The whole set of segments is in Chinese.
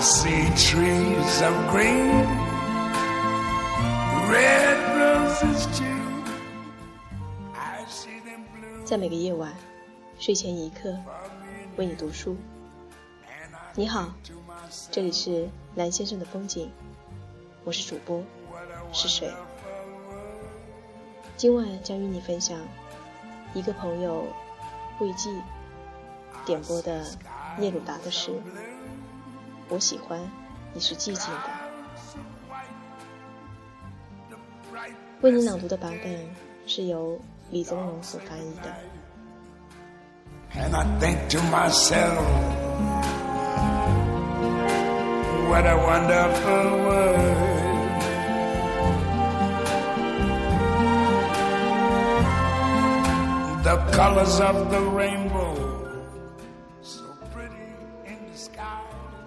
See trees of green, red roses too. I see them blue 在每个夜晚，睡前一刻，为你读书。你好，这里是蓝先生的风景，我是主播，是谁。今晚将与你分享一个朋友魏记点播的聂鲁达的诗。我喜欢你是寂静的。为你朗读的版本是由李宗荣所翻译的。And I think to myself, what a wonderful world. The colors of the rainbow,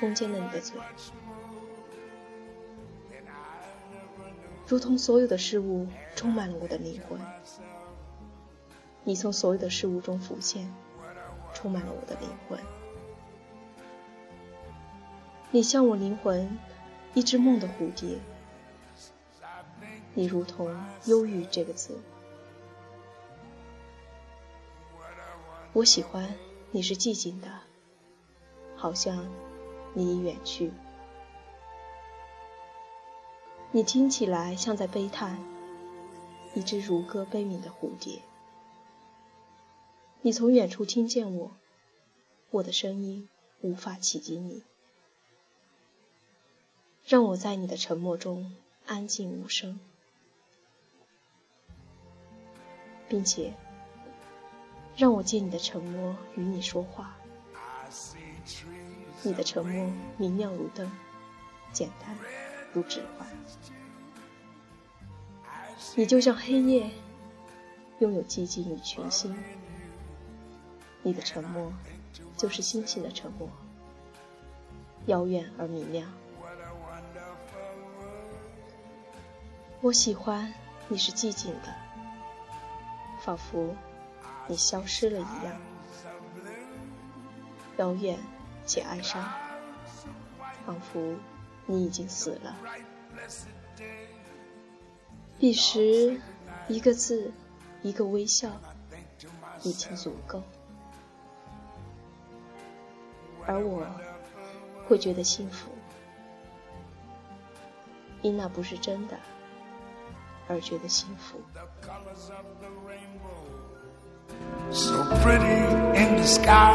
封缄了你的嘴，如同所有的事物充满了我的灵魂。你从所有的事物中浮现，充满了我的灵魂。你像我灵魂一只梦的蝴蝶，你如同忧郁这个字。我喜欢你是寂静的，好像你已远去。你听起来像在悲叹，一只如歌悲鸣的蝴蝶。你从远处听见我，我的声音无法企及你，让我在你的沉默中安静无声，并且让我借你的沉默与你说话。你的沉默明亮如灯，简单如指环。你就像黑夜，拥有寂静与群星。你的沉默就是星星的沉默，遥远而明亮。我喜欢你是寂静的，仿佛你消失了一样，遥远且哀伤，仿佛你已经死了。彼时，一个字，一个微笑，已经足够。而我会觉得幸福，因那不是真的，而觉得幸福。so pretty in the sky,